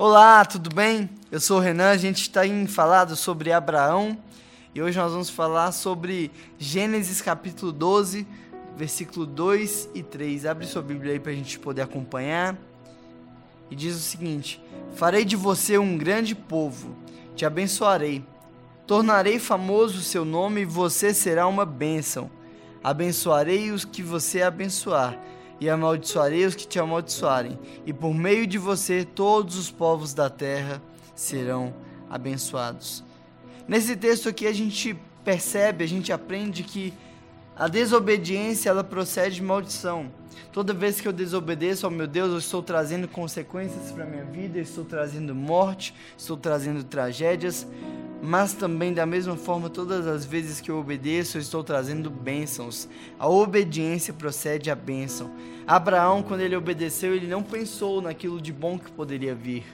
Olá, tudo bem? Eu sou o Renan, a gente está falado sobre Abraão e hoje nós vamos falar sobre Gênesis capítulo 12, versículo 2 e 3. Abre sua Bíblia aí para a gente poder acompanhar. E diz o seguinte: Farei de você um grande povo, te abençoarei, tornarei famoso o seu nome e você será uma bênção. Abençoarei os que você abençoar e amaldiçoarei os que te amaldiçoarem, e por meio de você todos os povos da terra serão abençoados. Nesse texto aqui a gente percebe, a gente aprende que a desobediência ela procede de maldição. Toda vez que eu desobedeço ao meu Deus, eu estou trazendo consequências para minha vida, estou trazendo morte, estou trazendo tragédias, mas também da mesma forma, todas as vezes que eu obedeço, eu estou trazendo bênçãos. A obediência procede a bênção. Abraão, quando ele obedeceu, ele não pensou naquilo de bom que poderia vir.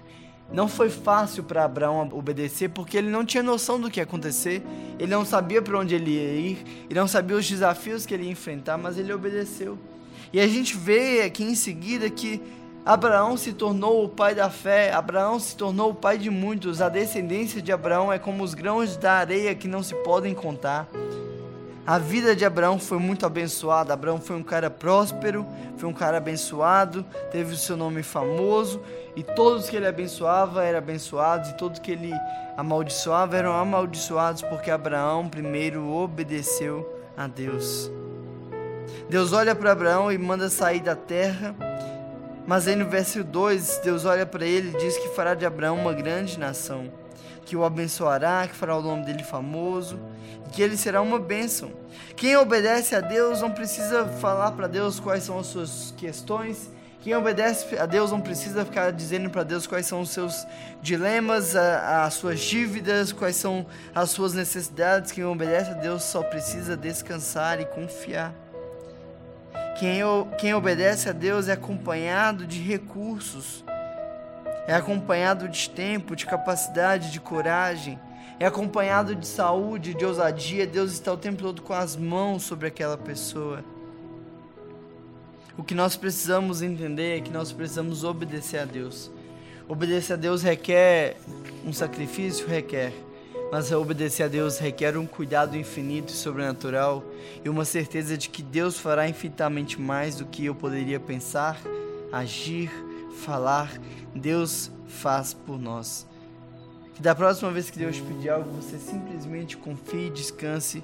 Não foi fácil para Abraão obedecer porque ele não tinha noção do que ia acontecer, ele não sabia para onde ele ia ir, ele não sabia os desafios que ele ia enfrentar, mas ele obedeceu. E a gente vê aqui em seguida que Abraão se tornou o pai da fé, Abraão se tornou o pai de muitos. A descendência de Abraão é como os grãos da areia que não se podem contar. A vida de Abraão foi muito abençoada. Abraão foi um cara próspero, foi um cara abençoado, teve o seu nome famoso, e todos que ele abençoava eram abençoados, e todos que ele amaldiçoava eram amaldiçoados, porque Abraão primeiro obedeceu a Deus. Deus olha para Abraão e manda sair da terra mas aí no verso 2, Deus olha para ele e diz que fará de Abraão uma grande nação, que o abençoará, que fará o nome dele famoso, e que ele será uma bênção. Quem obedece a Deus não precisa falar para Deus quais são as suas questões. Quem obedece a Deus não precisa ficar dizendo para Deus quais são os seus dilemas, as suas dívidas, quais são as suas necessidades. Quem obedece a Deus só precisa descansar e confiar. Quem, quem obedece a Deus é acompanhado de recursos, é acompanhado de tempo, de capacidade, de coragem, é acompanhado de saúde, de ousadia. Deus está o tempo todo com as mãos sobre aquela pessoa. O que nós precisamos entender é que nós precisamos obedecer a Deus. Obedecer a Deus requer um sacrifício? Requer. Mas obedecer a Deus requer um cuidado infinito e sobrenatural e uma certeza de que Deus fará infinitamente mais do que eu poderia pensar, agir, falar. Deus faz por nós. Que da próxima vez que Deus pedir algo, você simplesmente confie e descanse,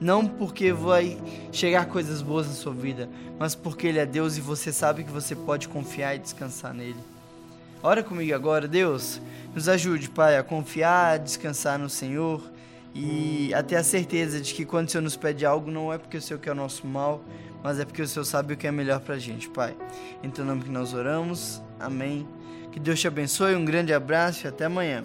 não porque vai chegar coisas boas na sua vida, mas porque Ele é Deus e você sabe que você pode confiar e descansar nele. Ora comigo agora, Deus, nos ajude, Pai, a confiar, a descansar no Senhor e a ter a certeza de que quando o Senhor nos pede algo, não é porque o Senhor quer o nosso mal, mas é porque o Senhor sabe o que é melhor pra gente, Pai. Em teu nome que nós oramos, amém. Que Deus te abençoe, um grande abraço e até amanhã.